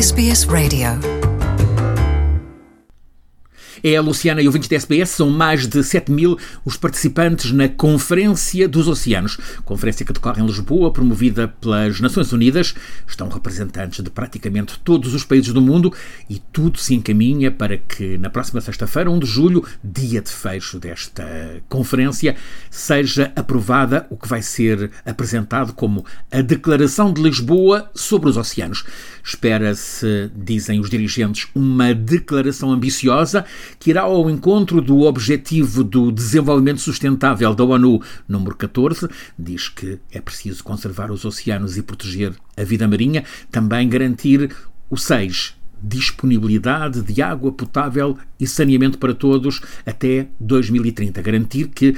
SBS Radio. É a Luciana e ouvintes da SBS, são mais de 7 mil os participantes na Conferência dos Oceanos. Conferência que decorre em Lisboa, promovida pelas Nações Unidas. Estão representantes de praticamente todos os países do mundo e tudo se encaminha para que na próxima sexta-feira, 1 de julho, dia de fecho desta conferência, seja aprovada o que vai ser apresentado como a Declaração de Lisboa sobre os Oceanos. Espera-se, dizem os dirigentes, uma declaração ambiciosa que irá ao encontro do Objetivo do Desenvolvimento Sustentável da ONU, número 14. Diz que é preciso conservar os oceanos e proteger a vida marinha, também garantir o 6 disponibilidade de água potável e saneamento para todos até 2030. Garantir que uh,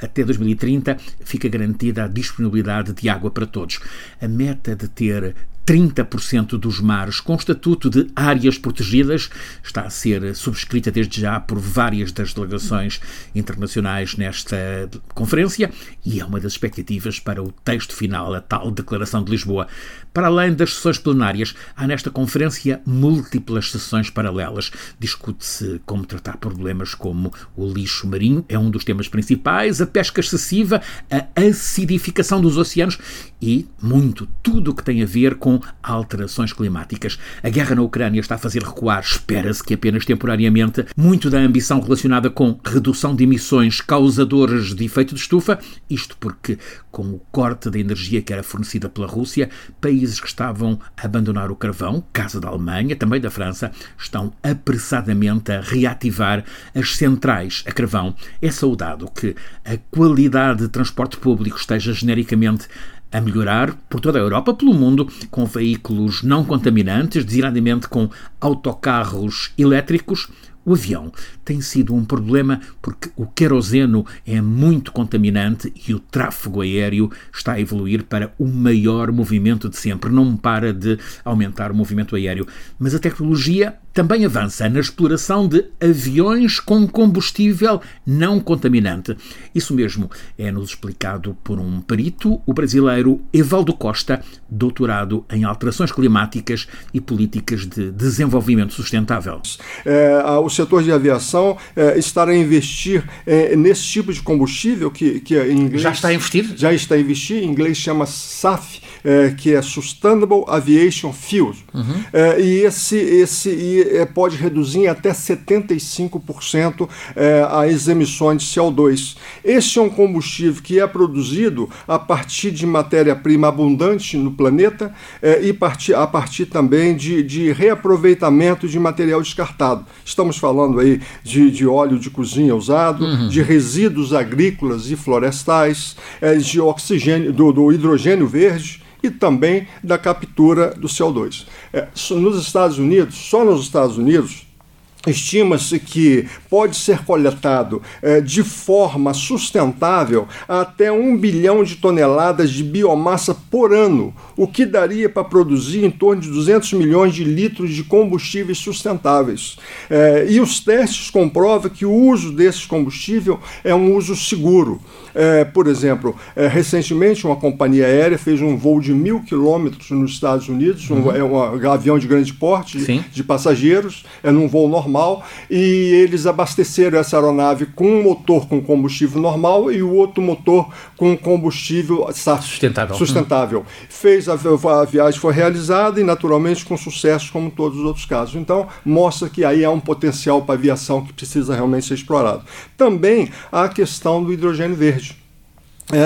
até 2030 fica garantida a disponibilidade de água para todos. A meta de ter 30% dos mares com estatuto de áreas protegidas está a ser subscrita desde já por várias das delegações internacionais nesta conferência e é uma das expectativas para o texto final, a tal Declaração de Lisboa. Para além das sessões plenárias, há nesta conferência múltiplas sessões paralelas. Discute-se como tratar problemas como o lixo marinho, é um dos temas principais, a pesca excessiva, a acidificação dos oceanos e muito tudo o que tem a ver com alterações climáticas. A guerra na Ucrânia está a fazer recuar, espera-se que apenas temporariamente, muito da ambição relacionada com redução de emissões causadoras de efeito de estufa, isto porque, com o corte da energia que era fornecida pela Rússia, países que estavam a abandonar o carvão, caso da Alemanha, também da França, estão apressadamente a reativar as centrais a carvão. É saudado que a qualidade de transporte público esteja genericamente a melhorar por toda a Europa, pelo mundo, com veículos não contaminantes, designadamente com autocarros elétricos. O avião tem sido um problema porque o queroseno é muito contaminante e o tráfego aéreo está a evoluir para o maior movimento de sempre. Não para de aumentar o movimento aéreo. Mas a tecnologia também avança na exploração de aviões com combustível não contaminante. Isso mesmo é-nos explicado por um perito, o brasileiro Evaldo Costa, doutorado em alterações climáticas e políticas de desenvolvimento sustentável. É, setor de aviação é, estará a investir é, nesse tipo de combustível que, que em inglês... Já está a investir? Já está a investir, em inglês chama SAF, é, que é Sustainable Aviation Fuel. Uhum. É, e esse, esse e, é, pode reduzir em até 75% é, as emissões de CO2. Este é um combustível que é produzido a partir de matéria-prima abundante no planeta é, e partir, a partir também de, de reaproveitamento de material descartado. Estamos falando aí de, de óleo de cozinha usado, uhum. de resíduos agrícolas e florestais, é, de oxigênio, do, do hidrogênio verde e também da captura do CO2. É, nos Estados Unidos, só nos Estados Unidos, Estima-se que pode ser coletado é, de forma sustentável até um bilhão de toneladas de biomassa por ano, o que daria para produzir em torno de 200 milhões de litros de combustíveis sustentáveis. É, e os testes comprovam que o uso desse combustível é um uso seguro. É, por exemplo, recentemente uma companhia aérea fez um voo de mil quilômetros nos Estados Unidos, um, uhum. é um avião de grande porte de, de passageiros, é num voo normal, e eles abasteceram essa aeronave com um motor com combustível normal e o outro motor com combustível sustentável. sustentável. Uhum. Fez a, a viagem foi realizada e naturalmente com sucesso como todos os outros casos. Então mostra que aí há um potencial para a aviação que precisa realmente ser explorado. Também há a questão do hidrogênio verde. É,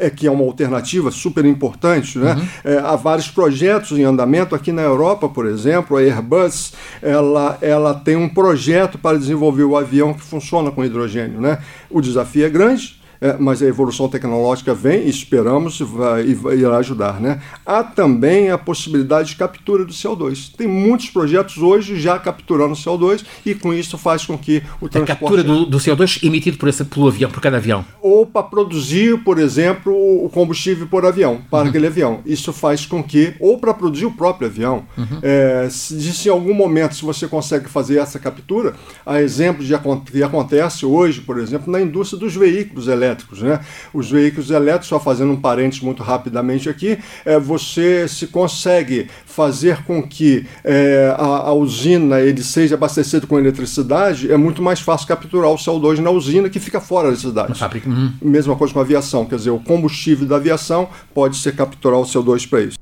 é, é, que é uma alternativa super importante. Né? Uhum. É, há vários projetos em andamento. Aqui na Europa, por exemplo, a Airbus ela, ela tem um projeto para desenvolver o avião que funciona com hidrogênio. Né? O desafio é grande, é, mas a evolução tecnológica vem, esperamos, e vai, irá ajudar. Né? Há também a possibilidade de captura do CO2. Tem muitos projetos hoje já capturando CO2 e com isso faz com que o transporte... A captura do, do CO2 emitido por esse, pelo avião, por cada avião? Ou para produzir, por exemplo, o combustível por avião, para uhum. aquele avião. Isso faz com que, ou para produzir o próprio avião, uhum. é, se, se, em algum momento se você consegue fazer essa captura, há exemplos de que acontece hoje, por exemplo, na indústria dos veículos elétricos elétricos. Né? Os veículos elétricos, só fazendo um parênteses muito rapidamente aqui, é, você se consegue fazer com que é, a, a, usina ele seja abastecido com eletricidade, é muito mais fácil capturar o CO2 na usina que fica fora da cidade. Uhum. Mesma coisa com a aviação, quer dizer, o combustível da aviação pode ser capturar o CO2 para isso.